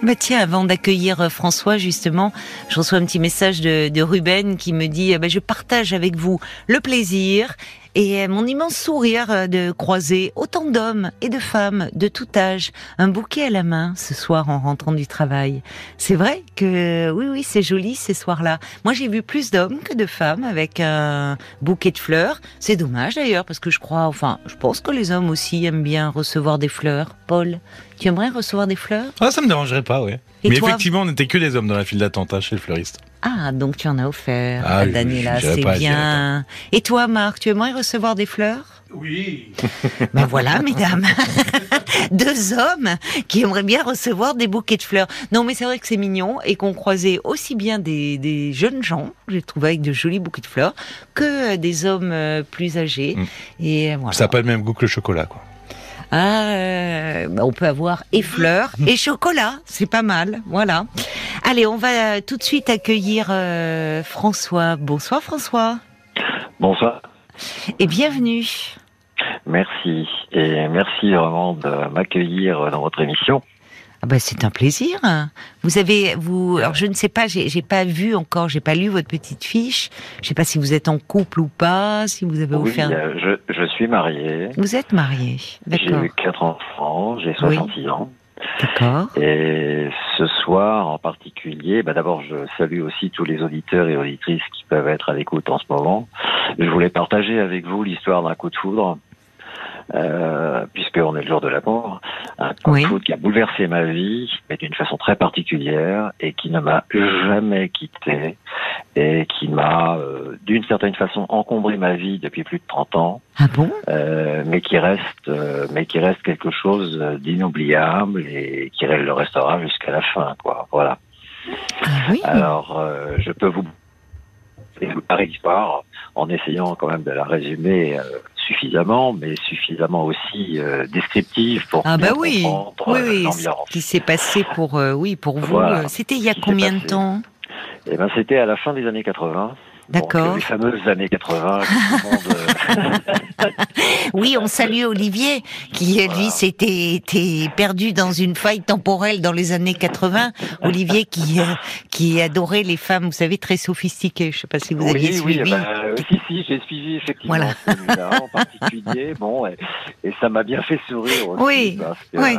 Bah tiens, avant d'accueillir euh, François, justement, je reçois un petit message de, de Ruben qui me dit euh, bah, Je partage avec vous le plaisir et euh, mon immense sourire euh, de croiser autant d'hommes et de femmes de tout âge, un bouquet à la main ce soir en rentrant du travail. C'est vrai que oui, oui, c'est joli ces soirs-là. Moi, j'ai vu plus d'hommes que de femmes avec un bouquet de fleurs. C'est dommage d'ailleurs parce que je crois, enfin, je pense que les hommes aussi aiment bien recevoir des fleurs. Paul, tu aimerais recevoir des fleurs? Ah, ça me dérangerait pas, oui. Mais toi? effectivement, on n'était que des hommes dans la file d'attente hein, chez le fleuriste. Ah, donc tu en as offert Ah, à Daniela, c'est bien. Et toi, Marc, tu aimerais recevoir des fleurs? Oui. Ben voilà, mesdames, deux hommes qui aimeraient bien recevoir des bouquets de fleurs. Non, mais c'est vrai que c'est mignon et qu'on croisait aussi bien des, des jeunes gens, j'ai trouvé avec de jolis bouquets de fleurs, que des hommes euh, plus âgés. Mm. Et voilà. Ça n'a pas le même goût que le chocolat, quoi. Ah, euh, bah, on peut avoir et fleurs et chocolat, c'est pas mal, voilà. Allez, on va euh, tout de suite accueillir euh, François. Bonsoir François Bonsoir, et bienvenue. merci. Et merci vraiment de m'accueillir dans votre émission. Ah bah c'est un plaisir. Vous avez vous alors je ne sais pas, j'ai pas vu encore, j'ai pas lu votre petite fiche. Je sais pas si vous êtes en couple ou pas, si vous avez Oui, offert. euh, je, je suis marié. Vous êtes marié, d'accord, J'ai quatre enfants, j'ai 66 ans. d'accord. Et ce soir en particulier, bah d'abord je salue aussi tous les auditeurs et auditrices qui peuvent être à l'écoute en ce moment. Je voulais partager avec vous l'histoire d'un coup de foudre. Euh, puisqu'on est le jour de la mort, un coup Oui. de foudre qui a bouleversé ma vie, mais d'une façon très particulière, et qui ne m'a jamais quitté, et qui m'a, euh, d'une certaine façon, encombré ma vie depuis plus de 30 ans, Ah bon? Euh, mais qui reste, euh, mais qui reste quelque chose d'inoubliable et qui le restera jusqu'à la fin, quoi. Voilà. Ah oui. Alors, je peux vous préparer l'histoire en essayant quand même de la résumer euh, suffisamment, mais suffisamment aussi euh, descriptive pour Ah bah bien oui, comprendre oui, euh, l'ambiance. Ce qui s'est passé pour euh, oui pour vous. Voilà. C'était il y a combien de temps Eh ben, c'était à la fin des années 80. D'accord. Les fameuses années 80 qui tout le monde, euh, Oui, on salue Olivier qui lui s'était était perdu dans une faille temporelle dans les années 80. Olivier qui euh, qui adorait les femmes, vous savez, très sophistiquées. Je sais pas si vous aviez oui, oui, suivi. bah, euh, si, si, j'ai suivi effectivement Voilà. celui-là en particulier. Bon, et, et ça m'a bien fait sourire aussi. Oui, oui.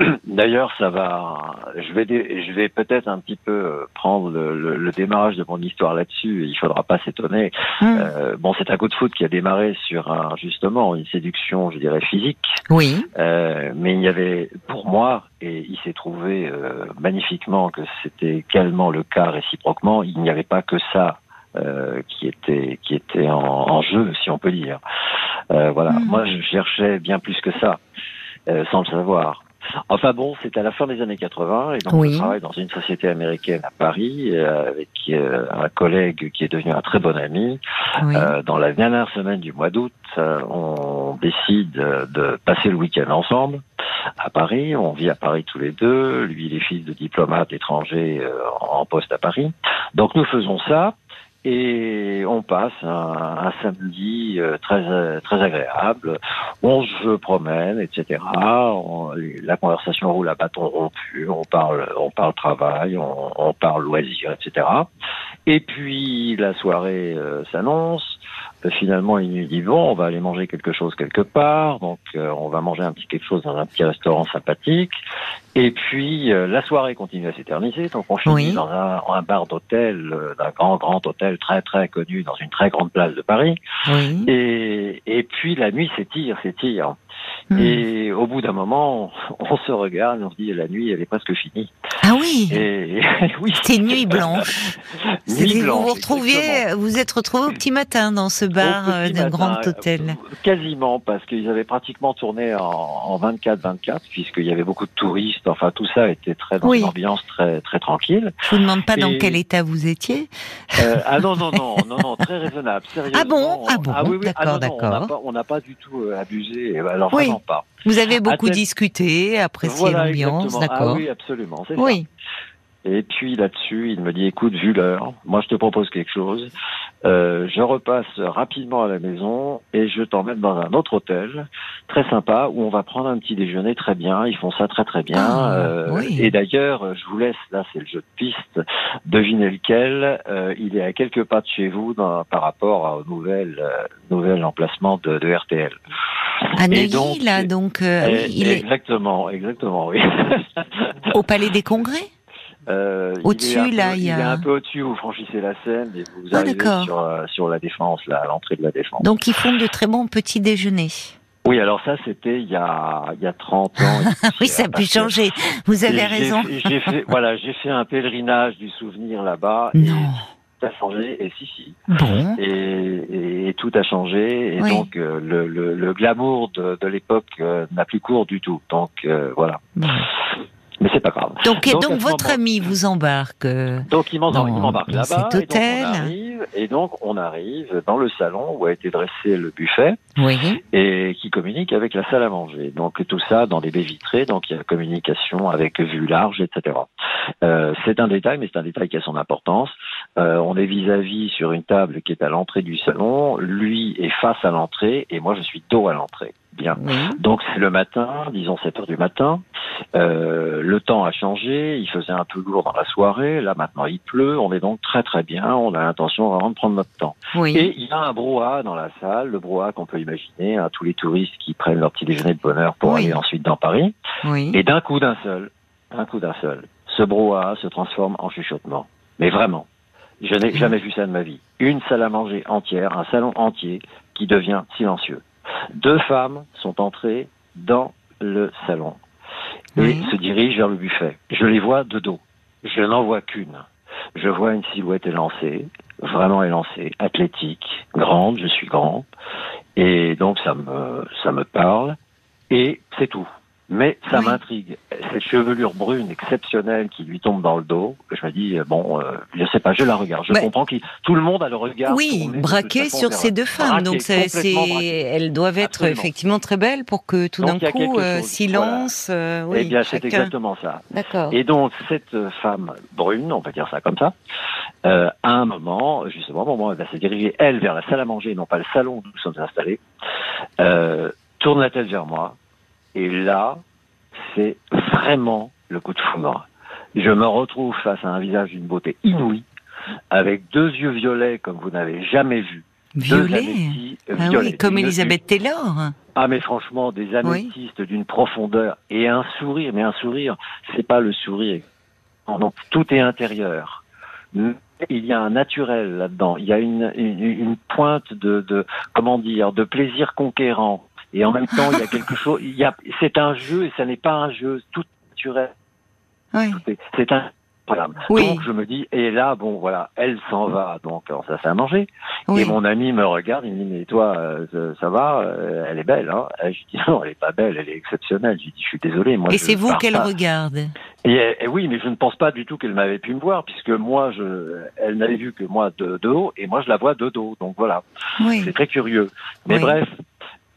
euh, D'ailleurs, ça va. Je vais, je vais peut-être un petit peu euh, prendre le, le- le démarrage de mon histoire là-dessus. Il faudra pas s'étonner. Euh, bon, c'est un coup de foot qui a démarré sur un justement une séduction, je dirais physique. Oui. Euh, mais il y avait, pour moi, et il s'est trouvé euh, magnifiquement que c'était également le cas réciproquement, il n'y avait pas que ça euh, qui était qui était en, en jeu, si on peut dire. Voilà, Mhm. moi je cherchais bien plus que ça, sans le savoir. Enfin bon, c'est à la fin des années 80 et donc Oui. je travaille dans une société américaine à Paris euh, avec euh, un collègue qui est devenu un très bon ami. Oui. Euh, dans la dernière semaine du mois d'août, on décide de passer le week-end ensemble à Paris. On vit à Paris tous les deux. Lui, il est fils de diplomate étranger en poste à Paris. Donc nous faisons ça. Et on passe un, un samedi euh, très très agréable. On se promène, etc. La conversation roule à bâton rompu. On parle, on parle travail, on, on parle loisirs, etc. Et puis la soirée euh, s'annonce. Euh, finalement, il nous dit bon, on va aller manger quelque chose quelque part. Donc, euh, on va manger un petit quelque chose dans un petit restaurant sympathique. Et puis euh, la soirée continue à s'éterniser. Donc, on finit Oui. dans un, un bar d'hôtel, euh, d'un grand grand hôtel très très connu dans une très grande place de Paris. oui. Et, et puis la nuit s'étire, s'étire. Hum. Et au bout d'un moment, on se regarde et on se dit la nuit, elle est presque finie. Ah oui. Et oui, C'était une nuit blanche. Nuit C'était- vous blanche, vous retrouviez, vous êtes retrouvé au petit matin dans ce bar euh, d'un grand hôtel. Quasiment, parce qu'ils avaient pratiquement tourné en, en 24-24, puisqu'il y avait beaucoup de touristes. Enfin, tout ça était très dans Oui. une ambiance très très tranquille. Je vous demande pas dans quel état vous étiez. Euh, ah non non non non non très raisonnable. Sérieusement. Ah bon? Ah bon oui, oui. Ah D'accord, on n'a d'accord. pas- On n'a pas, du tout euh, abusé. euh, Alors Oui. vraiment pas. Vous avez beaucoup discuté, apprécié l'ambiance, exactement. d'accord Ah oui, absolument. c'est ça. Et puis là-dessus, il me dit, écoute, vu l'heure, moi je te propose quelque chose. Euh, je repasse rapidement à la maison et je t'emmène dans un autre hôtel très sympa où on va prendre un petit déjeuner très bien. Ils font ça très très bien. Ah, Euh, oui. Et d'ailleurs, je vous laisse, là c'est le jeu de piste, devinez lequel. Euh, il est à quelques pas de chez vous dans- par rapport au nouvel, euh, nouvel emplacement de, de RTL. À Neuilly, donc, là, donc, euh, Eh, oui, il est Exactement, exactement, oui. au Palais des Congrès? Euh, il Au-dessus, peu- là, il y a- est un peu au-dessus, vous franchissez la Seine et vous Ah, arrivez sur, euh, sur la Défense, là, à l'entrée de la Défense. Donc, ils font de très bons petits déjeuners. Oui, alors ça, c'était il y a, il y a 30 ans. et Oui, ça a pu changer. Vous et avez raison. J'ai fait, voilà, j'ai fait un pèlerinage du souvenir là-bas. Et Non. tout a changé, et si, si. Bon. Et, et- et tout a changé, et Oui. donc euh, le, le, le glamour de, de l'époque euh, n'a plus cours du tout. Donc voilà. bon. Mais c'est pas grave. Donc, Donc, donc, votre moment- ami vous embarque. euh, Donc il m'embarque là-bas, cet et donc, hôtel. on arrive, et donc on arrive dans le salon où a été dressé le buffet Oui. et qui communique avec la salle à manger. Donc tout ça dans des baies vitrées, donc il y a communication avec vue large, etc. Euh, c'est un détail, mais c'est un détail qui a son importance. Euh, on est vis-à-vis sur une table qui est à l'entrée du salon. Lui est face à l'entrée et moi je suis dos à l'entrée. Bien. Donc c'est le matin, disons 7 heures du matin. Euh, le temps a changé, il faisait un peu lourd dans la soirée. Là maintenant il pleut. On est donc très très bien. On a l'intention vraiment de prendre notre temps. Oui. Et il y a un brouhaha dans la salle, le brouhaha qu'on peut imaginer, hein, tous les touristes qui prennent leur petit déjeuner de bonheur pour Oui. aller ensuite dans Paris. Oui. Et d'un coup d'un seul, d'un coup d'un seul, ce brouhaha se transforme en chuchotement. Mais vraiment, je n'ai jamais vu ça de ma vie. Une salle à manger entière, un salon entier qui devient silencieux. Deux femmes sont entrées dans le salon et Oui. se dirigent vers le buffet. Je les vois de dos. Je n'en vois qu'une. Je vois une silhouette élancée, vraiment élancée, athlétique, grande, je suis grand, et donc ça me, ça me parle, et c'est tout. Mais ça Oui. m'intrigue. Cette chevelure brune exceptionnelle qui lui tombe dans le dos, je me dis, euh, bon, euh, je sais pas, je la regarde. Je Mais- comprends que tout le monde a le regard. Oui, braqué sur vers ces deux femmes. Braqué, Donc, c'est, elles doivent être Absolument. effectivement très belles pour que tout d'un coup, euh, silence. euh, oui, eh bien, c'est exactement ça. D'accord. Et donc, cette femme brune, on va dire ça comme ça, euh, à un moment, justement, au moment où elle va se diriger, elle, vers la salle à manger, non pas le salon où nous sommes installés, euh, tourne la tête vers moi. Et là, c'est vraiment le coup de foudre. Je me retrouve face à un visage d'une beauté inouïe, avec deux yeux violets comme vous n'avez jamais vu. Violet. Ah violets. oui, comme Elisabeth Taylor. ah mais franchement, des améthystes d'une profondeur et un sourire, mais un sourire, c'est pas le sourire. Non, tout est intérieur. Il y a un naturel là-dedans. Il y a une, une, une pointe de, de comment dire de plaisir conquérant. Et en même temps, il y a quelque chose. Il y a, c'est un jeu et ça n'est pas un jeu. Tout naturel. Oui. C'est un. Oui. Donc je me dis et là bon voilà, elle s'en va donc alors, ça fait à manger. Oui. Et mon ami me regarde, il me dit mais toi euh, ça, va, Euh, elle est belle hein. Et je dis non, elle est pas belle, elle est exceptionnelle. Je dis je suis désolé moi. Et c'est vous qu'elle regarde? Et, et oui, mais je ne pense pas du tout qu'elle m'avait pu me voir puisque moi je, elle n'avait vu que moi de, de haut et moi je la vois de dos. Donc voilà, Oui. c'est très curieux. Mais bref,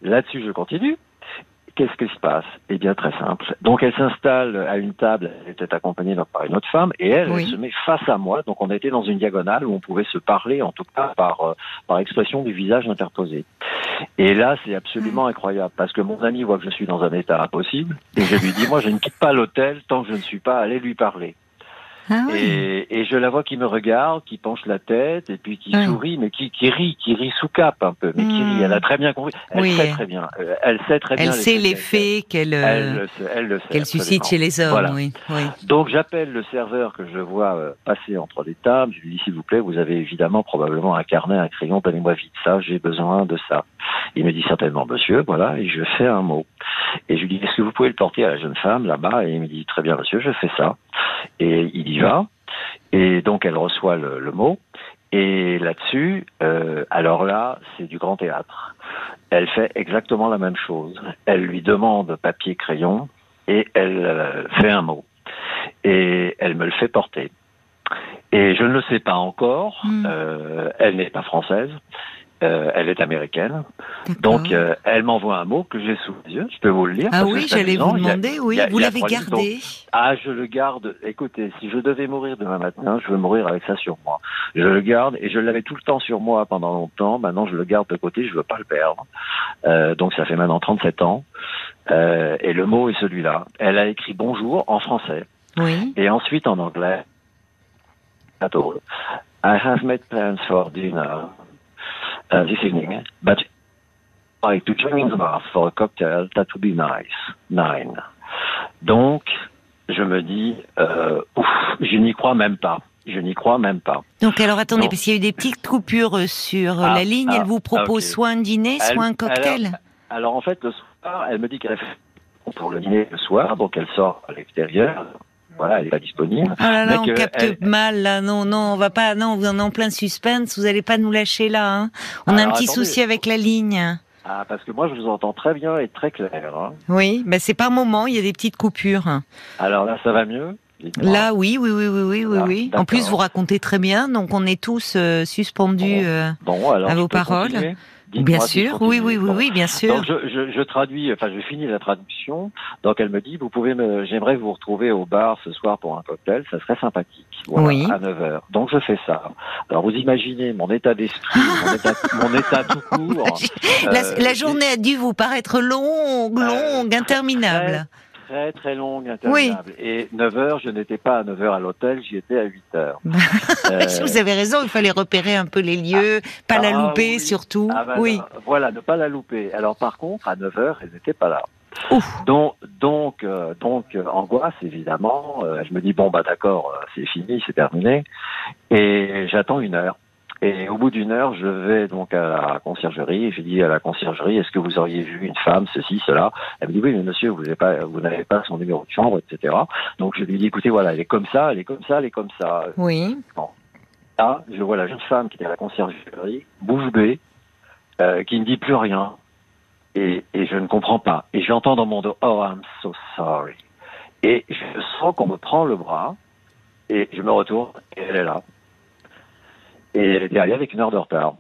là-dessus je continue. Qu'est-ce qui se passe? Eh bien, très simple. Donc, elle s'installe à une table, elle était accompagnée par une autre femme, et elle, Oui. elle se met face à moi. Donc, on était dans une diagonale où on pouvait se parler, en tout cas par, euh, par expression du visage interposé. Et là, c'est absolument incroyable, parce que mon ami voit que je suis dans un état impossible, et je lui dis, moi, je ne quitte pas l'hôtel tant que je ne suis pas allé lui parler. Ah. Et, et je la vois qui me regarde, qui penche la tête, et puis qui sourit, mais qui, qui rit, qui rit sous cap un peu, mais qui Hmm. rit. Elle a très bien compris. Elle Oui. sait très bien. euh, Elle sait très bien. Elle sait l'effet qu'elle euh, Elle qu'elle suscite chez les hommes. Voilà. Oui. oui. Donc j'appelle le serveur que je vois euh, passer entre les tables. Je lui dis s'il vous plaît, vous avez évidemment probablement un carnet, un crayon, donnez-moi vite ça. J'ai besoin de ça. Il me dit certainement monsieur, voilà, et je fais un mot. Et je lui dis est-ce que vous pouvez le porter à la jeune femme là-bas? Et il me dit très bien monsieur, je fais ça. Et il y va. Et donc elle reçoit le, le mot. Et là-dessus, euh, alors là, c'est du grand théâtre. Elle fait exactement la même chose. Elle lui demande papier, crayon, et elle euh, fait un mot. Et elle me le fait porter. Et je ne le sais pas encore. Mm. euh, elle n'est pas française. Euh, elle est américaine. Donc, euh, elle m'envoie un mot que j'ai sous les yeux. Je peux vous le lire. ah oui, j'allais vous a- demander, oui, a- vous l'avez gardé. Ah, je le garde. Écoutez, si je devais mourir demain matin, je veux mourir avec ça sur moi. Je le garde et je l'avais tout le temps sur moi pendant longtemps. Maintenant, je le garde de côté. Je veux pas le perdre. Euh, donc, ça fait maintenant 37 ans. Et le mot est celui-là. Elle a écrit bonjour en français Oui. et ensuite en anglais. I have made plans for dinner uh, this evening, but I to join in the bar for a cocktail. That would be nice. Nine. Donc, je me dis, euh, ouf, je n'y crois même pas. Je n'y crois même pas. Donc alors attendez, Non. parce qu'il y a eu des petites coupures euh, sur euh, Ah, la ligne. ah, Elle vous propose ah, soit un dîner, Elle- soit un cocktail. Alors en fait, le soir, elle me dit qu'elle a fait pour le dîner le soir, donc elle sort à l'extérieur. Voilà, elle n'est pas disponible. Oh là là, Mais on capte elle- mal là. Non, non, on va pas. Non, en êtes en plein suspense. Vous allez pas nous lâcher là. hein. On a un petit attendez. souci avec la ligne. Ah, parce que moi, je vous entends très bien et très clair. hein. Oui, ben c'est par moment. Il y a des petites coupures. Alors là, ça va mieux? Là, oui, oui, oui, oui, oui, oui, Ah, oui. En plus, vous racontez très bien, donc on est tous euh, suspendus. Bon. euh, Bon, alors, à vos paroles continuer bien sûr, oui, oui, oui, oui, bien sûr. Donc je, je, je traduis, enfin je finis la traduction. Donc elle me dit, vous pouvez me, j'aimerais vous retrouver au bar ce soir pour un cocktail, ça serait sympathique. Voilà, Oui. À 9 heures. Donc je fais ça. Alors vous imaginez mon état d'esprit, mon état, mon état tout court. la, Euh, la journée a dû vous paraître longue, longue, interminable. Très très longue, interminable. Et 9 heures, je n'étais pas à 9 heures à l'hôtel, j'y étais à 8 heures. Euh, Vous avez raison, il fallait repérer un peu les lieux, pas la ah, louper oui. surtout. ah bah, oui. voilà, ne pas la louper. Alors par contre, à 9 heures, elle n'était pas là. Ouf. Donc, donc, euh, donc euh, angoisse évidemment. Euh, je me dis bon bah d'accord, c'est fini, c'est terminé. Et j'attends une heure. Et au bout d'une heure, je vais donc à la conciergerie et je dis à la conciergerie est-ce que vous auriez vu une femme, ceci, cela? Elle me dit oui, mais monsieur, vous n'avez pas, vous n'avez pas son numéro de chambre, etc. Donc je lui dis écoutez, voilà, elle est comme ça, elle est comme ça, elle est comme ça. Oui. Là, je vois la jeune femme qui était à la conciergerie, bouche bée, euh, qui ne dit plus rien. Et, et je ne comprends pas. Et j'entends dans mon dos, oh, I'm so sorry. Et je sens qu'on me prend le bras, et je me retourne, et elle est là. Et elle était arrivée avec une heure de retard.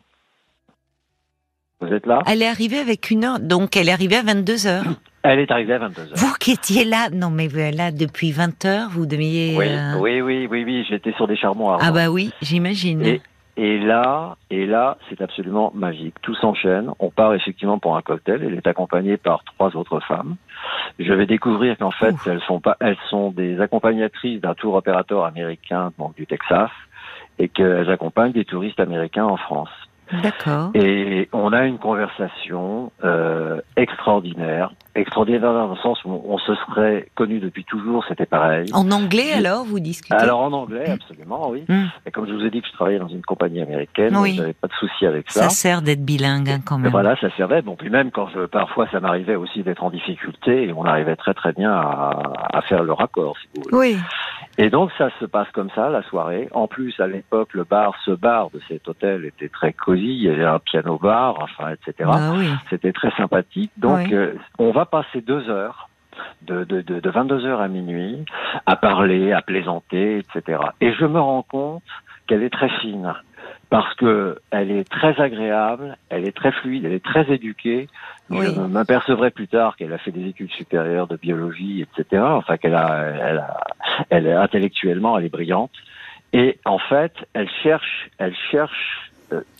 Vous êtes là? Elle est arrivée avec une heure, donc elle est arrivée à 22 heures. Elle est arrivée à 22 heures. Vous qui étiez là, non mais vous êtes là depuis 20 heures, vous deviez. Oui, euh, oui, oui, oui, oui, j'étais sur des charbons ardents. Ah bah oui, j'imagine. Et, et là, et là, c'est absolument magique. Tout s'enchaîne. On part effectivement pour un cocktail. Elle est accompagnée par trois autres femmes. Je vais découvrir qu'en fait, Ouf. elles sont pas, elles sont des accompagnatrices d'un tour opérateur américain, donc du Texas, et qu'elles accompagnent des touristes américains en France. D'accord. Et on a une conversation euh, extraordinaire, extraordinaire dans le sens où on se serait connus depuis toujours, c'était pareil. En anglais alors, vous discutez? Alors en anglais, absolument, oui. Hmm. Et comme je vous ai dit que je travaillais dans une compagnie américaine, Oui. j'avais pas de souci avec Ça ça. sert d'être bilingue hein, quand Et même. voilà, ça servait. Bon, puis même quand je, parfois, ça m'arrivait aussi d'être en difficulté, et on arrivait très très bien à, à faire le raccord, si vous voulez. Oui. Et donc ça se passe comme ça la soirée. En plus, à l'époque, le bar, ce bar de cet hôtel était très Il y avait un piano bar, enfin, etc. Ah oui. C'était très sympathique. Donc, Oui. euh, on va passer deux heures, de, de, de, de 22 heures à minuit, à parler, à plaisanter, etc. Et je me rends compte qu'elle est très fine. Parce que elle est très agréable, elle est très fluide, elle est très éduquée. Oui. Je m'apercevrai plus tard qu'elle a fait des études supérieures de biologie, etc. Enfin, qu'elle a, elle a, elle est intellectuellement, elle est brillante. Et en fait, elle cherche, elle cherche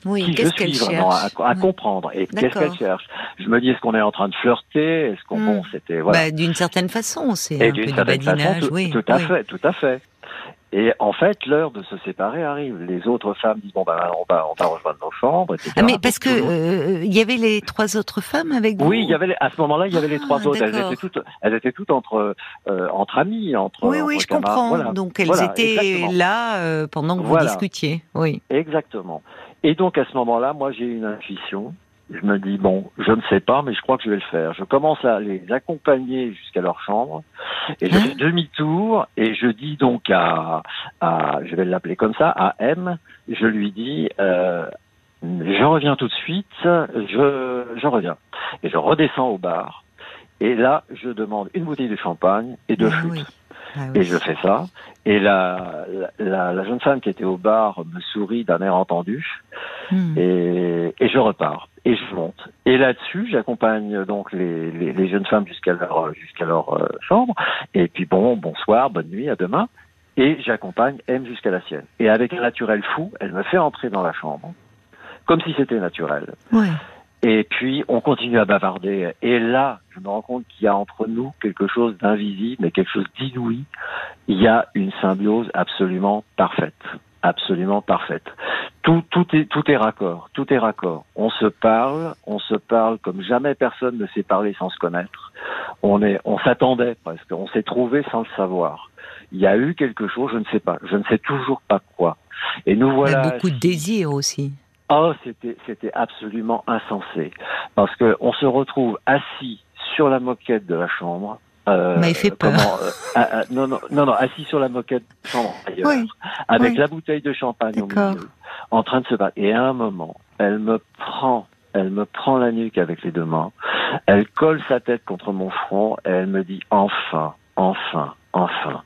Oui, qui je qu'est-ce qu'elle suis vraiment, cherche à, à Ouais. comprendre. Et qu'est-ce qu'elle cherche Je me dis, est-ce qu'on est en train de flirter? Est-ce qu'on, Hmm. bon, c'était voilà. Bah, D'une certaine façon, c'est un peu d'une du façon, badinage, tout, oui. tout à oui. fait, tout à fait. Et en fait, l'heure de se séparer arrive. Les autres femmes disent bon ben on va on va rejoindre nos chambres, etc. Ah, mais parce que euh, il y avait les trois autres femmes avec vous. oui, il y avait à ce moment-là, il y avait les Ah, trois autres. Elles étaient toutes, elles étaient toutes entre euh, entre amies, entre. Oui, oui, entre je camarades. comprends. Voilà. Donc elles Voilà, étaient exactement. là euh, pendant que vous Voilà. discutiez. Oui. Exactement. Et donc à ce moment-là, moi j'ai une intuition. Je me dis bon, je ne sais pas, mais je crois que je vais le faire. Je commence à les accompagner jusqu'à leur chambre et je Hein fais demi-tour et je dis donc à, à je vais l'appeler comme ça, à M, je lui dis euh, je reviens tout de suite, je je reviens et je redescends au bar et là je demande une bouteille de champagne et deux Ah flûtes. oui. Ah oui. Et je fais ça. Et la, la, la jeune femme qui était au bar me sourit d'un air entendu. Hmm. et, et je repars et je monte. Et là-dessus, j'accompagne donc les, les, les jeunes femmes jusqu'à leur jusqu'à leur euh, chambre. Et puis bon, bonsoir, bonne nuit, à demain. Et j'accompagne M jusqu'à la sienne. Et avec un naturel fou, elle me fait entrer dans la chambre, comme si c'était naturel. Ouais. Et puis, on continue à bavarder. Et là, je me rends compte qu'il y a entre nous quelque chose d'invisible, mais quelque chose d'inouï. Il y a une symbiose absolument parfaite. Absolument parfaite. Tout, tout est, tout est raccord. Tout est raccord. On se parle, on se parle comme jamais personne ne s'est parlé sans se connaître. On est, on s'attendait presque. On s'est trouvé sans le savoir. Il y a eu quelque chose, je ne sais pas. Je ne sais toujours pas quoi. Et nous Il y voilà. a beaucoup de désir aussi. Oh, c'était c'était absolument insensé parce que on se retrouve assis sur la moquette de la chambre. Euh, Vous m'avez fait peur. comment, euh, non, non, non, non, assis sur la moquette de la chambre ailleurs, Oui, avec oui. la bouteille de champagne au milieu, en train de se battre. Et à un moment, elle me prend, elle me prend la nuque avec les deux mains, elle colle sa tête contre mon front, et elle me dit enfin, enfin, enfin.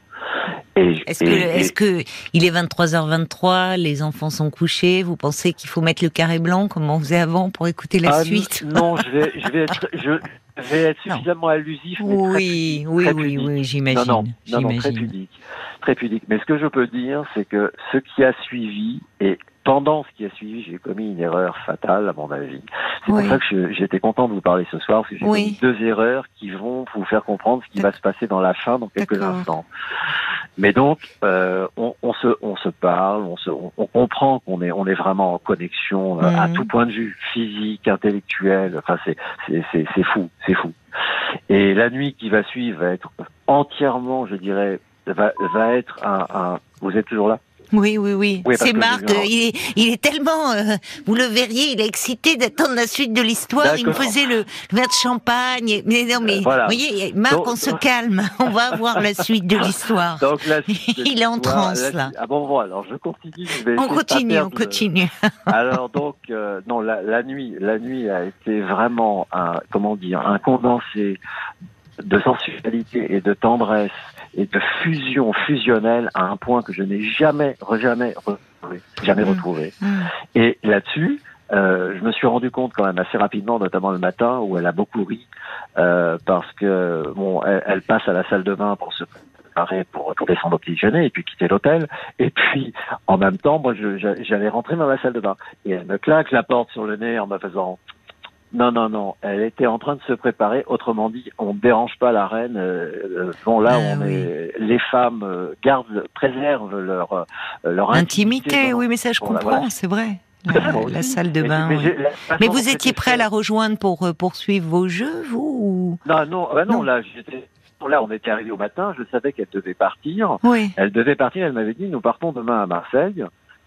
Est-ce que, que il est 23h23, les enfants sont couchés, vous pensez qu'il faut mettre le carré blanc comme on faisait avant pour écouter la Ah, suite Non, je vais, je vais être, je vais être Non. suffisamment allusif. très Oui, oui, très oui, oui, j'imagine. non, non, non, très pudique, très pudique. Mais ce que je peux dire, c'est que ce qui a suivi et pendant ce qui a suivi, j'ai commis une erreur fatale à mon avis. C'est Oui. pour ça que j'étais content de vous parler ce soir, parce que j'ai Oui. commis deux erreurs qui vont vous faire comprendre ce qui va se passer dans la fin dans quelques instants. Mais donc, euh, on, on se, on se parle, on, se, on, on comprend qu'on est, on est vraiment en connexion euh, à Mhm. tout point de vue, physique, intellectuel. Enfin, c'est, c'est fou, c'est fou. Et la nuit qui va suivre va être entièrement, je dirais, va, va être un, un. Vous êtes toujours là? Oui, oui, oui. C'est Marc, euh, il est, il est tellement, euh, vous le verriez, il est excité d'attendre la suite de l'histoire. Il me faisait le, le verre de champagne. Mais non, mais, Euh, voilà. vous voyez, Marc, Donc- on se calme. On va voir la suite de l'histoire. Il est en transe, là. Ah bon, bon, alors je continue. Je vais On continue, on le- continue. Alors donc euh, non la, la nuit la nuit a été vraiment un comment dire un condensé de sensualité et de tendresse et de fusion fusionnelle à un point que je n'ai jamais jamais retrouvé jamais Mm. retrouvé Hmm. et là-dessus euh, je me suis rendu compte quand même assez rapidement, notamment le matin, où elle a beaucoup ri, euh, parce que bon, elle, elle passe à la salle de bain pour se préparer pour, pour descendre au petit déjeuner et puis quitter l'hôtel. Et puis, en même temps, moi, j'allais rentrer dans la salle de bain. Et elle me claque la porte sur le nez en me faisant non, non, non. Elle était en train de se préparer. Autrement dit, on ne dérange pas la reine. Euh, euh, bon, là, Ah, on oui. est. Les femmes euh, gardent, préservent leur leur Intimité, dans- oui, mais ça, je comprends, voilà. c'est vrai. La, aussi. salle de bain. mais oui. Mais vous étiez prêt à la rejoindre pour euh, poursuivre vos jeux, vous ou... Non, non, bah non, Non. là, j'étais. Là, on était arrivé au matin. Je savais qu'elle devait partir. Oui. Elle devait partir. Elle m'avait dit nous partons demain à Marseille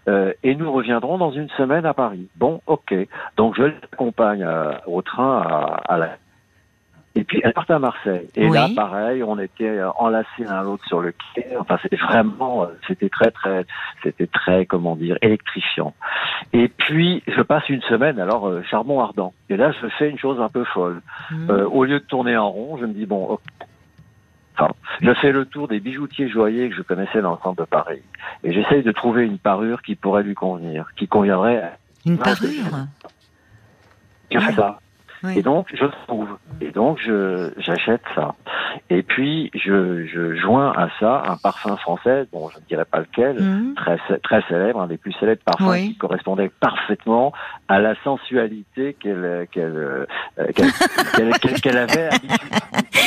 euh, et nous reviendrons dans une semaine à Paris. Bon, ok. Donc je l'accompagne euh, au train à, à la. Et puis elle part à Marseille. Et Oui. là, pareil, on était euh, enlacés l'un l'autre sur le quai. Enfin, c'était vraiment, c'était très, très, c'était très, comment dire, électrifiant. Et puis je passe une semaine, alors euh, charbon ardent. Et là, je fais une chose un peu folle. Hmm. Euh, au lieu de tourner en rond, je me dis bon, ok. Enfin, je fais le tour des bijoutiers joailliers que je connaissais dans le centre de Paris et j'essaye de trouver une parure qui pourrait lui convenir, qui conviendrait. À... Une parure. Je fais ça. Oui. Et donc je trouve. Et donc je j'achète ça. Et puis je, je joins à ça un parfum français, dont je ne dirais pas lequel, Hmm. très très célèbre, un des plus célèbres parfums Oui. qui correspondait parfaitement à la sensualité qu'elle qu'elle euh, qu'elle avait.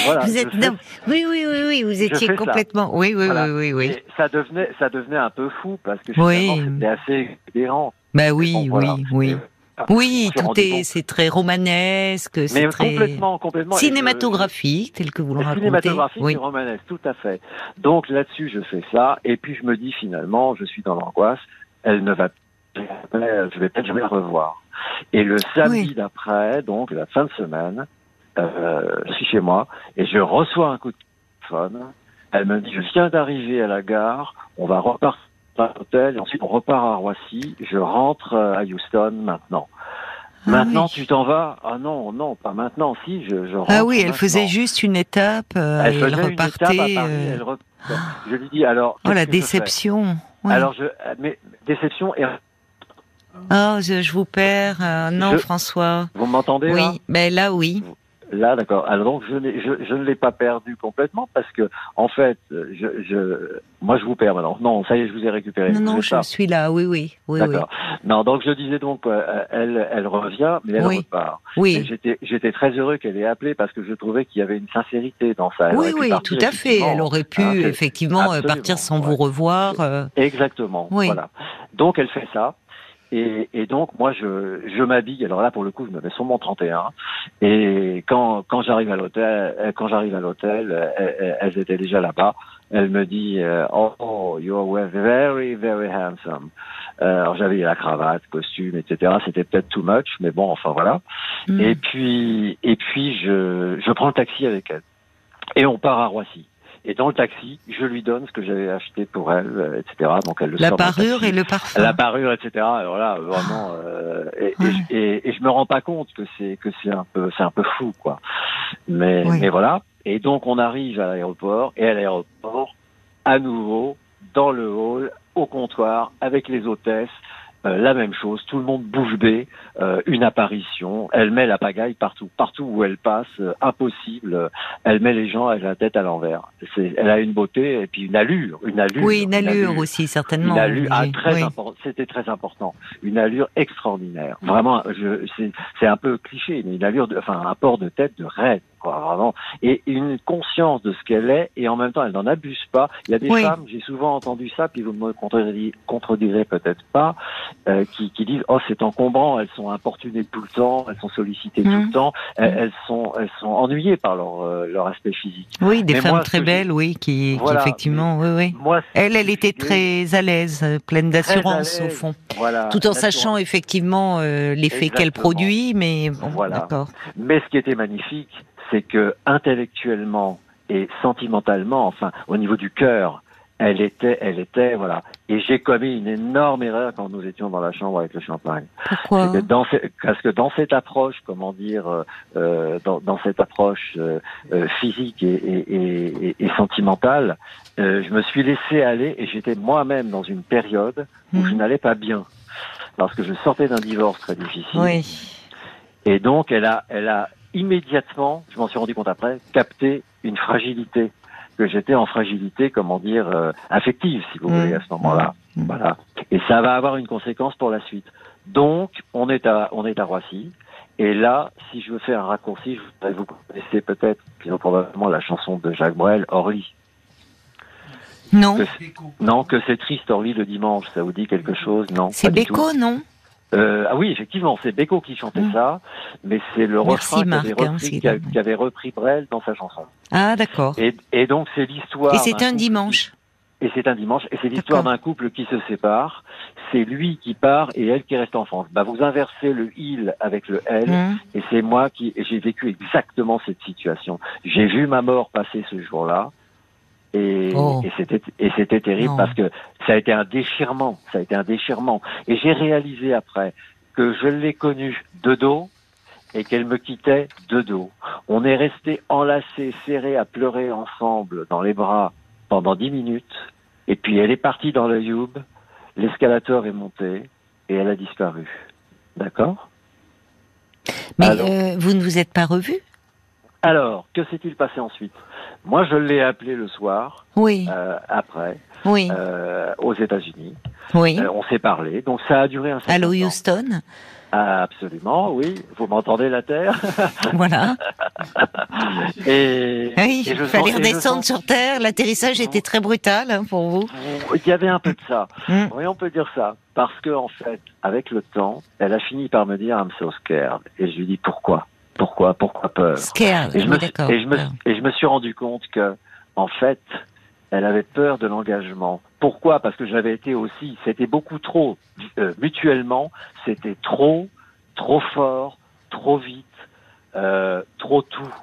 Voilà, Vous êtes fais-. Oui, oui, oui, oui. Vous étiez complètement. Oui, oui, Voilà. oui, oui, oui. Et ça devenait ça devenait un peu fou parce que Oui. c'était assez exubérant. Bah oui, Bon, voilà. oui, oui. Ah, Oui, tout est, c'est très romanesque, c'est très complètement complètement et je- cinématographique, tel que vous le racontez. cinématographique Oui. et romanesque, tout à fait. Donc là-dessus, je fais ça, et puis je me dis finalement, je suis dans l'angoisse, elle ne va jamais, je vais peut-être jamais la revoir. Et le samedi Oui. d'après, donc la fin de semaine, euh, je suis chez moi et je reçois un coup de téléphone. Elle me dit, je viens d'arriver à la gare, on va repartir et ensuite on repart à Roissy. Je rentre euh, à Houston maintenant. Ah maintenant, oui. tu t'en vas? Ah non, non, pas maintenant. Si, je, je rentre. Ah oui, elle maintenant. faisait juste une étape euh, Elle elle une étape à repartait. Paris, euh, elle Je lui dis alors. Oh la je déception. Alors je, mais déception et Oh, je, je vous perds. Euh, non, Je- François. Vous m'entendez là? Oui, ben là, oui. Là, d'accord. Alors donc, je, n'ai- je, je ne l'ai pas perdu complètement parce que, en fait, je, je, moi, je vous perds maintenant. Non, ça y est, je vous ai récupéré. Non, non, je suis là. Oui, oui, oui, oui. D'accord. Non, donc je disais donc, euh, elle, elle revient, mais elle Oui. repart. Oui, J'étais, j'étais très heureux qu'elle ait appelé parce que je trouvais qu'il y avait une sincérité dans ça. Elle oui, oui, tout à fait. Elle aurait pu Hein, effectivement euh, partir sans ouais. vous revoir. euh. Exactement. Oui. Voilà. Donc elle fait ça. Et, et donc moi je, je m'habille. Alors là pour le coup je me mets sur mon 31. Et quand, quand j'arrive à l'hôtel, euh, quand j'arrive à l'hôtel, euh, elles, elles étaient déjà là-bas. Elle me dit euh, oh you were very very handsome. Euh, alors j'avais la cravate, costume, etc. C'était peut-être too much, mais bon enfin voilà. Hmm. Et puis, et puis je, je prends le taxi avec elle. Et on part à Roissy. Et dans le taxi, je lui donne ce que j'avais acheté pour elle, euh, etc. Donc elle le La parure et le parfum. La parure, etc. Alors là, vraiment, euh, et, Ouais. je- et, et je me rends pas compte que c'est que c'est un peu c'est un peu fou, quoi. Mais Oui. mais voilà. Et donc on arrive à l'aéroport et à l'aéroport, à nouveau dans le hall, au comptoir, avec les hôtesses. Euh, la même chose, tout le monde bouge bée, euh, une apparition, elle met la pagaille partout, partout où elle passe, euh, impossible, elle met les gens avec la tête à l'envers. Elle a une beauté et puis une allure, une allure. oui, une allure aussi, certainement. Une allure, ah, très Oui. C'était très important. Une allure extraordinaire. Vraiment, c'est, un peu cliché, mais une allure, de, enfin, un port de tête de reine, quoi, vraiment. Et une conscience de ce qu'elle est, et en même temps, elle n'en abuse pas. Il y a des Oui. femmes, j'ai souvent entendu ça, puis vous me contredirez, contredirez peut-être pas, euh, qui, qui disent, oh, c'est encombrant, elles sont importunées tout le temps, elles sont sollicitées tout Mhm. le temps, elles, elles sont, elles sont ennuyées par leur, euh, leur aspect physique. Oui, des Mais femmes moi, très belles, oui, qui, effectivement, oui, oui. Moi, Elle, elle était très à l'aise, euh, pleine d'assurance au fond, voilà, tout en sachant effectivement euh, l'effet qu'elle produit, mais bon, Voilà. d'accord. Mais ce qui était magnifique, c'est que intellectuellement et sentimentalement, enfin au niveau du cœur, elle était, elle était, voilà. Et j'ai commis une énorme erreur quand nous étions dans la chambre avec le champagne. Pourquoi C'est que dans ce- parce que dans cette approche, comment dire, euh, euh, dans, dans cette approche euh, physique et, et, et, et- et sentimentale, euh, je me suis laissé aller et j'étais moi-même dans une période où je Mhm. n'allais pas bien. Parce que je sortais d'un divorce très difficile. Oui, Et donc, elle a, elle a immédiatement, je m'en suis rendu compte après, capté une fragilité, que j'étais en fragilité, comment dire, euh, affective, si vous Mm. voulez, à ce moment-là. Mm. Voilà. Et ça va avoir une conséquence pour la suite. Donc, on est à, on est à Roissy. Et là, si je veux faire un raccourci, je vous connaissez peut-être, bien probablement, la chanson de Jacques Brel, Orly. non, Que- Non, que c'est triste, Orly, le dimanche. Ça vous dit quelque chose? Non. c'est. Beko, non? Euh, ah oui, effectivement, c'est Beko qui chantait Mm. ça, mais c'est le refrain qu'avait hein, repris, qu'a- qu'avait repris Brel dans sa chanson. Ah, d'accord. Et, et donc c'est l'histoire. Et c'est un dimanche. Et c'est un dimanche. Et c'est l'histoire d'un couple qui se sépare. C'est lui qui part et elle qui reste en France. Bah vous inversez le il avec le elle. Hum, Et c'est moi qui j'ai vécu exactement cette situation. J'ai vu ma mort passer ce jour-là. Et, Oh. et c'était et c'était terrible Non. parce que ça a été un déchirement, ça a été un déchirement. Et j'ai réalisé après que je l'ai connue de dos et qu'elle me quittait de dos. On est restés enlacés, serrés à pleurer ensemble dans les bras pendant dix minutes. Et puis elle est partie dans le Youb, l'escalator est monté et elle a disparu. D'accord? Mais Alors. euh, vous ne vous êtes pas revus? Alors, que s'est-il passé ensuite? Moi, je l'ai appelé le soir, Oui, euh, après, oui, euh, aux États-Unis. oui. Euh, on s'est parlé, donc ça a duré un certain Allô temps. Houston? Ah, absolument, oui. Vous m'entendez la Terre? Voilà. Et, Oui, il fallait sens- redescendre sens- sur Terre. L'atterrissage était très brutal hein, pour vous. Il y avait un peu de ça. Mm. Oui, on peut dire ça. Parce que, en fait, avec le temps, elle a fini par me dire I'm so scared. Et je lui dis pourquoi? Pourquoi Pourquoi peur Scared, Et je, oui, me, d'accord. et, je me, peur. et je me suis rendu compte que, en fait, elle avait peur de l'engagement. Pourquoi? Parce que j'avais été aussi, c'était beaucoup trop, euh, mutuellement, c'était trop, trop fort, trop vite, euh, trop tout.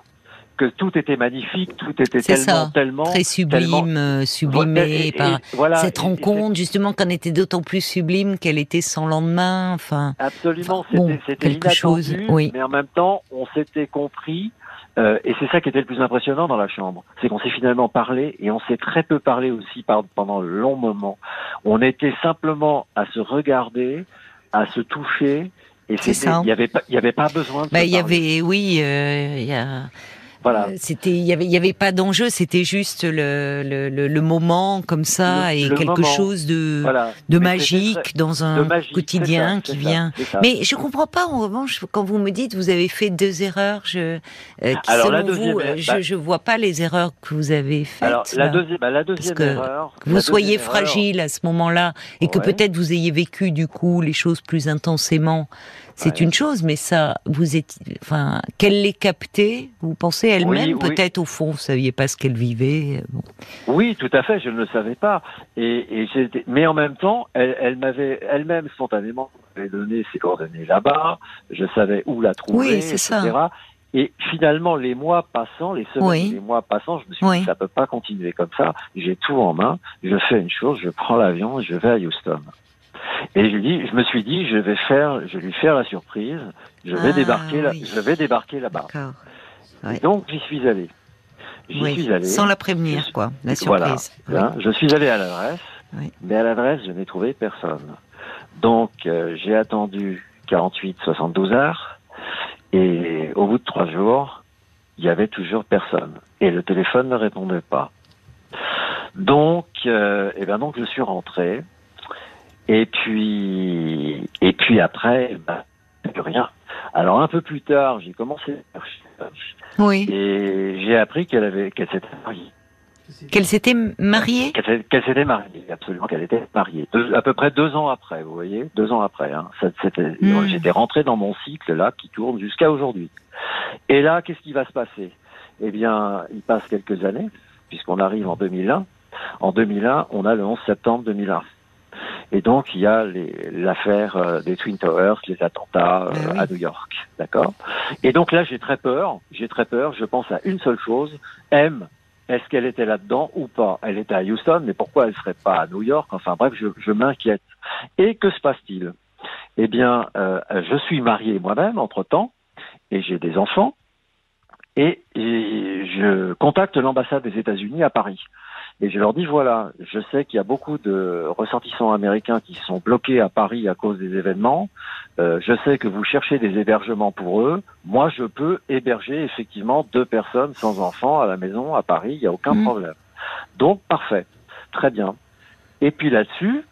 Que tout était magnifique, tout était tellement, ça, tellement... Très sublime, euh, sublimé Et- et- par voilà, cette et- et- rencontre, justement, qu'on était d'autant plus sublime qu'elle était sans lendemain. Enfin, Absolument, Enfin, bon, c'était quelque chose, oui. mais en même temps, on s'était compris, euh, et c'est ça qui était le plus impressionnant dans la chambre, c'est qu'on s'est finalement parlé, et on s'est très peu parlé aussi par- pendant le long moment. On était simplement à se regarder, à se toucher. Et C'est ça. il n'y avait, pas- il y avait pas besoin de Bah, il y avait, oui, euh, il y a. Voilà. Euh, C'était, il y avait, il y avait pas d'enjeu. C'était juste le, le, le, le moment comme ça et quelque moment. chose de voilà. de magique dans un magique, quotidien ça, qui vient. ça. Mais je comprends pas en revanche quand vous me dites vous avez fait deux erreurs. Je, euh, qui Alors, selon deuxième vous, euh, je, je vois pas les erreurs que vous avez faites. Alors, la deuxième, bah, la deuxième que erreur. que vous soyez erreur- fragile à ce moment-là et que peut-être vous ayez vécu du coup les choses plus intensément, c'est Ouais. une chose, mais ça, vous êtes, enfin, qu'elle l'ait capté, vous pensez elle-même, Oui, oui. peut-être au fond, vous saviez pas ce qu'elle vivait. euh, bon. Oui, tout à fait, je ne le savais pas. Et, mais en même temps, elle, elle m'avait elle-même spontanément m'avait donné ses coordonnées là-bas. Je savais où la trouver, Oui, ça. etc. Et finalement, les mois passant, les semaines, Oui. les mois passant, je me suis Oui. dit ça peut pas continuer comme ça. J'ai tout en main. Je fais une chose, je prends l'avion et je vais à Houston. Et je, dis, je me suis dit, je vais faire, je vais lui faire la surprise. Je vais Ah, débarquer là, oui. je vais débarquer là-bas. Et Ouais. Donc j'y suis allé. J'y Oui, suis allé. sans la prévenir, Je- quoi, la Voilà. surprise. Oui. Hein, je suis allé à l'adresse, mais à l'adresse, je n'ai trouvé personne. Donc, euh, j'ai attendu 48, 72 heures, et au bout de trois jours, il y avait toujours personne. Et le téléphone ne répondait pas. Donc, euh, eh ben donc, je suis rentré. Et puis, et puis après, ben, plus rien. Alors un peu plus tard, j'ai commencé Oui. et j'ai appris qu'elle avait, qu'elle s'était mariée. Qu'elle s'était mariée? Qu'elle s'était mariée, absolument, qu'elle était mariée. Deux- à peu près deux ans après, vous voyez, deux ans après. Hein. Hmm. J'étais rentré dans mon cycle là, qui tourne jusqu'à aujourd'hui. Et là, qu'est-ce qui va se passer? Eh bien, il passe quelques années, puisqu'on arrive en 2001. En 2001, on a le 11 septembre 2001. Et donc, il y a les- l'affaire euh, des Twin Towers, les attentats euh, Ah oui. à New York, d'accord? Et donc là, j'ai très peur. J'ai très peur. Je pense à une seule chose. M, est-ce qu'elle était là-dedans ou pas? Elle était à Houston, mais pourquoi elle serait pas à New York? Enfin bref, je, je m'inquiète. Et que se passe-t-il? Eh bien, euh, je suis marié moi-même entre-temps, et j'ai des enfants, et, et je contacte l'ambassade des États-Unis à Paris. Et je leur dis, voilà, je sais qu'il y a beaucoup de ressortissants américains qui sont bloqués à Paris à cause des événements. Euh, je sais que vous cherchez des hébergements pour eux. Moi, je peux héberger effectivement deux personnes sans enfants à la maison à Paris, il n'y a aucun Mhm. problème. Donc, parfait, très bien. Et puis là-dessus,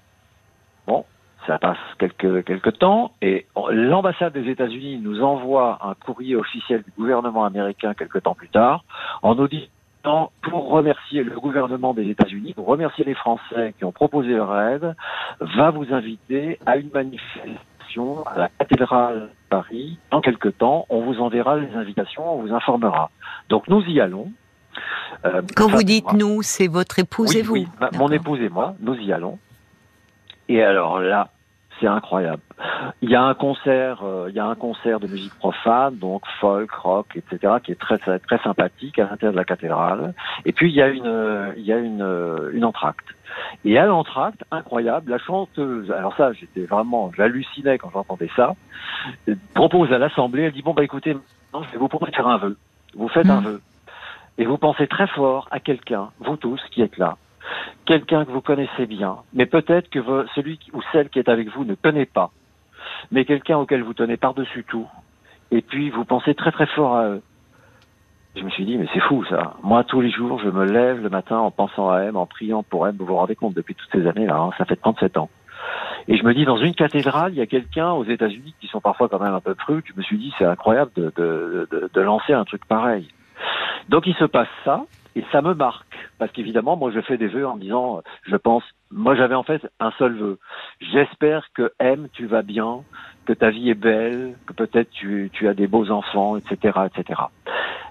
bon, ça passe quelques, quelques temps et l'ambassade des États-Unis nous envoie un courrier officiel du gouvernement américain quelques temps plus tard en nous disant pour remercier le gouvernement des États-Unis, pour remercier les Français qui ont proposé leur aide, va vous inviter à une manifestation à la cathédrale de Paris. Dans quelques temps, on vous enverra les invitations, on vous informera. Donc nous y allons. Euh, Quand vous dites nous, c'est votre épouse Oui, et vous oui, ma- mon épouse et moi, nous y allons. Et alors là, c'est incroyable. Il y a un concert, euh, il y a un concert de musique profane, donc folk, rock, etc., qui est très très, sympathique à l'intérieur de la cathédrale. Et puis il y a une, euh, il y a une, euh, une entracte. Et à l'entracte, incroyable, la chanteuse. Alors ça, j'étais vraiment, j'hallucinais quand j'entendais ça. Propose à l'assemblée, elle dit bon bah écoutez, maintenant je vais vous faire un vœu. Vous faites un Mm. vœu. Et vous pensez très fort à quelqu'un, vous tous qui êtes là, quelqu'un que vous connaissez bien, mais peut-être que celui ou celle qui est avec vous ne connaît pas, mais quelqu'un auquel vous tenez par-dessus tout, et puis vous pensez très très fort à eux. Je me suis dit, mais c'est fou ça. Moi, tous les jours, je me lève le matin en pensant à M, en priant pour M. Vous vous rendez compte, depuis toutes ces années-là, hein, ça fait 37 ans. Et je me dis, dans une cathédrale, il y a quelqu'un aux États-Unis qui sont parfois quand même un peu prudes. Je me suis dit, c'est incroyable de, de lancer un truc pareil. Donc il se passe ça, et ça me marque. Parce qu'évidemment, moi, je fais des vœux en me disant, je pense, moi, j'avais en fait un seul vœu. J'espère que M, tu vas bien, que ta vie est belle, que peut-être tu, tu as des beaux enfants, etc., etc.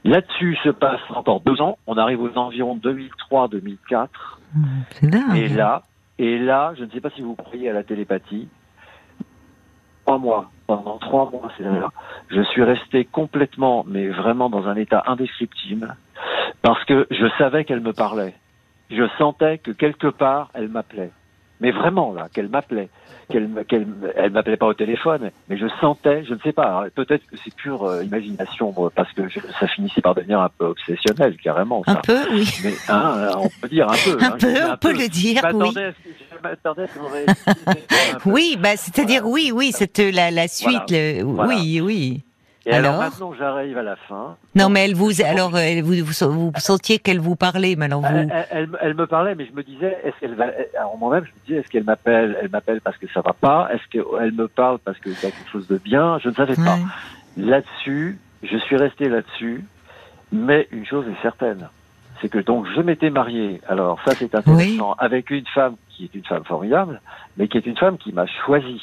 Là-dessus se passe encore deux ans. On arrive aux environs 2003-2004. Mmh, C'est dingue. Et là, et là, je ne sais pas si vous croyez à la télépathie. Trois mois, pendant trois mois, c'est là, je suis resté complètement, mais vraiment dans un état indescriptible, parce que je savais qu'elle me parlait. Je sentais que quelque part, elle m'appelait. mais vraiment là, qu'elle m'appelait, qu'elle, qu'elle, elle m'appelait pas au téléphone, mais je sentais, je ne sais pas, hein, peut-être que c'est pure euh, imagination, parce que je- ça finissait par devenir un peu obsessionnel, carrément. Un peu, oui. Mais hein, on peut dire un peu. Un hein, peu, on peut le dire, Je oui. m'attendais à ce que- je m'attendais à ce. Oui, bah, c'est-à-dire, Voilà. oui, oui, cette, la, la suite, le- Voilà. oui, oui. Et alors, Alors maintenant, j'arrive à la fin. Non, mais elle vous, alors, elle, vous, vous, sentiez qu'elle vous parlait, mais alors vous. Elle, elle- elle- elle me parlait, mais je me disais, est-ce qu'elle va, alors moi-même, je me disais, est-ce qu'elle m'appelle, elle m'appelle parce que ça va pas, est-ce qu'elle me parle parce qu'il y a quelque chose de bien, je ne savais pas. Là-dessus, je suis resté là-dessus, mais une chose est certaine, c'est que donc je m'étais marié, alors ça c'est intéressant, avec une femme qui est une femme formidable, mais qui est une femme qui m'a choisi,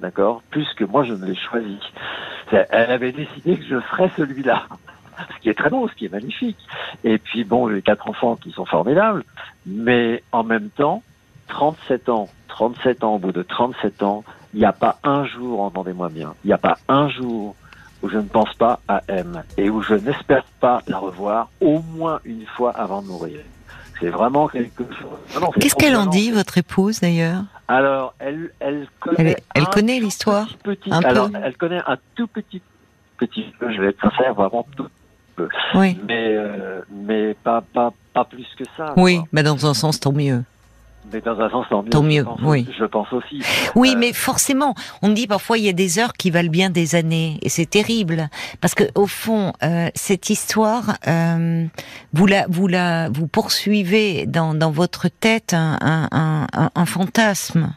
d'accord, plus que moi je ne l'ai choisi. Elle avait décidé que je serais celui-là, ce qui est très beau, ce qui est magnifique. Et puis bon, les quatre enfants qui sont formidables, mais en même temps, 37 ans, 37 ans, au bout de 37 ans, il n'y a pas un jour, entendez-moi bien, il n'y a pas un jour où je ne pense pas à M et où je n'espère pas la revoir au moins une fois avant de mourir. C'est vraiment quelque chose. Qu'est-ce qu'elle en dit, votre épouse, d'ailleurs? Alors, elle, elle connaît. Elle, elle un connaît tout l'histoire petit, peu. alors, elle connaît un tout petit, petit peu. Je vais être sincère, vraiment tout peu. Oui. Mais, euh, mais pas, pas, pas plus que ça. Oui, bah dans un sens, tant mieux. Mais dans un sens, tant mieux. Tant je mieux, oui. Je pense aussi. Oui, Euh, mais forcément, on dit parfois il y a des heures qui valent bien des années, et c'est terrible parce que au fond, euh, cette histoire, euh, vous la, vous la, vous poursuivez dans, dans votre tête un, un, un, un- un fantasme.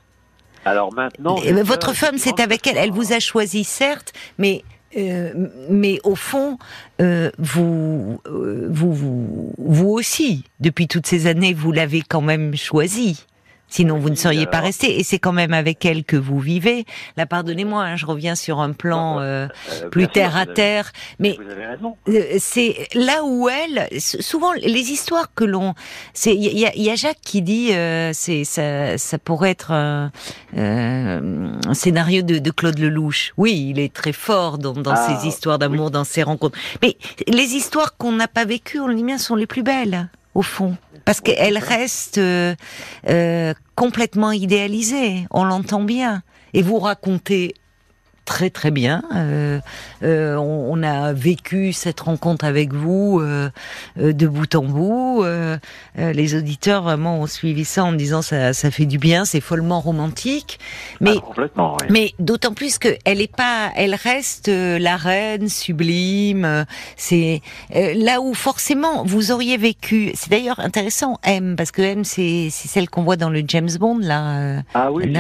Alors maintenant. Votre femme, c'est avec elle. Elle vous a choisi, certes, mais euh, mais au fond, euh, euh, vous, vous, vous aussi, depuis toutes ces années, vous l'avez quand même choisi. Sinon, vous ne seriez pas resté. Et c'est quand même avec elle que vous vivez. Là, pardonnez-moi, hein, je reviens sur un plan euh, Euh, plus bien sûr, terre à terre. Mais euh, c'est là où elle, souvent les histoires que l'on, c'est il y y a Jacques qui dit, euh, c'est ça, ça pourrait être un, euh, un scénario de, de Claude Lelouch. Oui, il est très fort dans, dans Ah, ses histoires d'amour, dans ses rencontres. Mais les histoires qu'on n'a pas vécues, on le dit bien, sont les plus belles au fond, parce ça. restent euh, euh, complètement idéalisées. On l'entend bien. Et vous racontez très très bien. Euh, euh, on, on a vécu cette rencontre avec vous euh, de bout en bout. Les auditeurs vraiment ont suivi ça en me disant ça, ça fait du bien, c'est follement romantique. Mais Ah, oui. mais d'autant plus que elle est pas, elle reste la reine sublime. C'est là où forcément vous auriez vécu. C'est d'ailleurs intéressant M parce que M c'est celle qu'on voit dans le James Bond là. ah oui.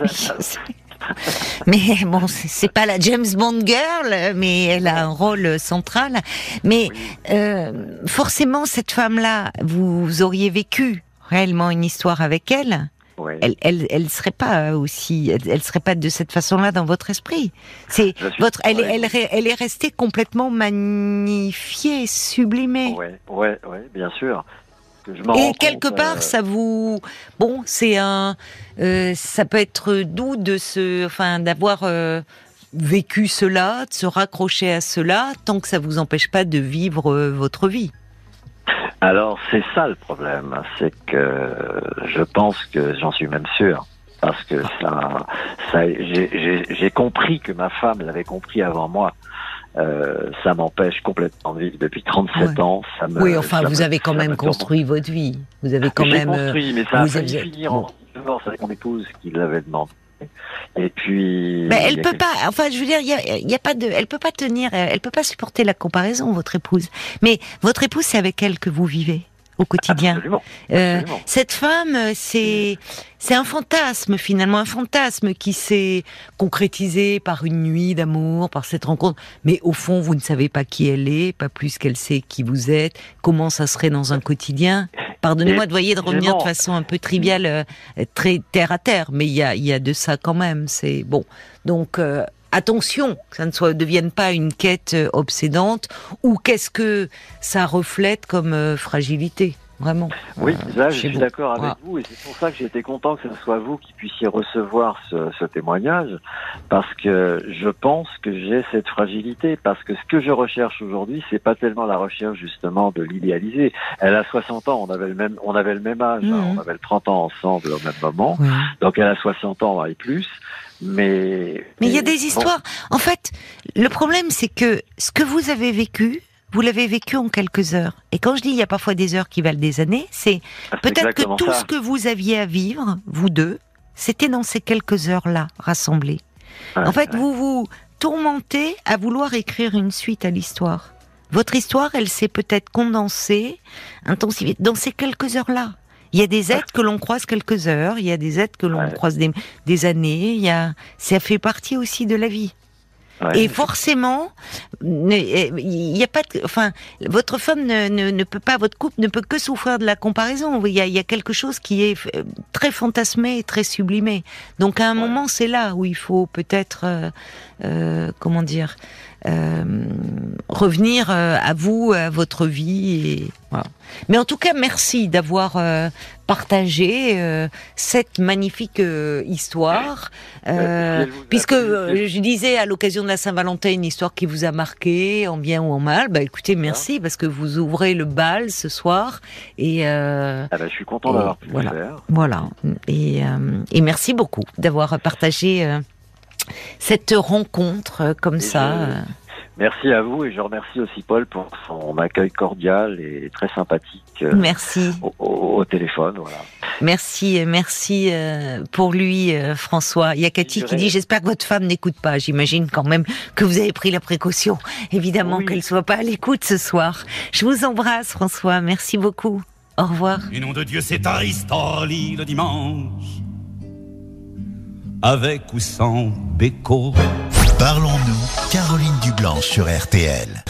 mais bon, c'est pas la James Bond girl, mais elle a un rôle central. Mais Oui. euh, forcément, cette femme-là, vous auriez vécu réellement une histoire avec elle. Oui. Elle, elle, elle serait pas aussi, elle, elle serait pas de cette façon-là dans votre esprit. C'est votre, elle, elle, est- elle est restée complètement magnifiée, sublimée. Ouais, ouais, ouais, bien sûr. Que je m'en Et quelque compte, part, euh, ça vous, bon, c'est un, euh, ça peut être doux de se, enfin, d'avoir euh, vécu cela, de se raccrocher à cela, tant que ça vous empêche pas de vivre votre vie. Alors, c'est ça le problème, c'est que je pense que j'en suis même sûr. Parce que ça, j'ai compris que ma femme l'avait compris avant moi. Euh, ça m'empêche complètement de vivre depuis 37 Ouais. ans. Ça me, oui, enfin, ça vous me- avez quand même construit votre vie. Vous avez quand J'ai même. euh, construit, mais ça a vous failli avez- finir en divorce avec mon épouse qui l'avait demandé. Et puis. Mais elle a peut pas. Enfin, je veux dire, il y a, y a pas de. Elle peut pas tenir. Elle peut pas supporter la comparaison, votre épouse. Mais votre épouse, c'est avec elle que vous vivez au quotidien. Absolument. Euh, cette femme, euh, c'est c'est un fantasme finalement, un fantasme qui s'est concrétisé par une nuit d'amour, par cette rencontre. Mais au fond, vous ne savez pas qui elle est, pas plus qu'elle sait qui vous êtes, comment ça serait dans un quotidien? Pardonnez-moi de voyer de revenir de façon un peu triviale, euh, très terre à terre, mais il y a il y a de ça quand même. C'est bon. Donc euh, attention, que ça ne devienne pas une quête euh, obsédante. Ou qu'est-ce que ça reflète comme euh, fragilité? Vraiment. Oui, euh, là, je chez suis d'accord avec Voilà. vous, et c'est pour ça que été content que ce soit vous qui puissiez recevoir ce, ce témoignage, parce que je pense que j'ai cette fragilité, parce que ce que je recherche aujourd'hui, c'est pas tellement la recherche justement de l'idéaliser. Elle a 60 ans, on avait le même, on avait le même âge, hein, Mhm. on avait le 30 ans ensemble au même moment, donc elle a 60 ans et plus, mais Mais il y a des bon, histoires. En fait, le problème, c'est que ce que vous avez vécu, vous l'avez vécu en quelques heures. Et quand je dis il y a parfois des heures qui valent des années, c'est peut-être que tout ça. ce que vous aviez à vivre, vous deux, c'était dans ces quelques heures-là rassemblées. Ouais, En fait, ouais. vous vous tourmentez à vouloir écrire une suite à l'histoire. Votre histoire, elle s'est peut-être condensée, intensifiée dans ces quelques heures-là. Il y a des êtres que l'on croise quelques heures, il y a des êtres que l'on Ouais. croise des, des années, il y a, ça fait partie aussi de la vie. Ouais. Et forcément, il n'y a pas, de, enfin, votre femme ne, ne, ne peut pas, votre couple ne peut que souffrir de la comparaison. Il y a, il y a quelque chose qui est euh, très fantasmé et très sublimé. Donc à un Ouais. moment, c'est là où il faut peut-être, euh, euh, comment dire, revenir euh, à vous, à votre vie. Et, voilà. Mais en tout cas, merci d'avoir euh, partagé euh, cette magnifique euh, histoire. Euh, Euh, puisque euh, je disais à l'occasion de la Saint-Valentin une histoire qui vous a marqué, en bien ou en mal, bah écoutez, merci parce que vous ouvrez le bal ce soir et euh, Ah ben, je suis content d'avoir pu voilà. le faire. voilà. Et, euh, et merci beaucoup d'avoir partagé euh, cette rencontre euh, comme Et ça. je- euh. Merci à vous et je remercie aussi Paul pour son accueil cordial et très sympathique euh, Merci, au, au- au téléphone. Voilà. merci, merci pour lui, François. Il y a Cathy qui dit j'espère que votre femme n'écoute pas. J'imagine quand même que vous avez pris la précaution, évidemment Oui. qu'elle soit pas à l'écoute ce soir. Je vous embrasse, François. Merci beaucoup. Au revoir. Et nom de Dieu, c'est Aristoli le dimanche. Avec ou sans béco. Parlons-nous, Caroline Dublanche sur RTL.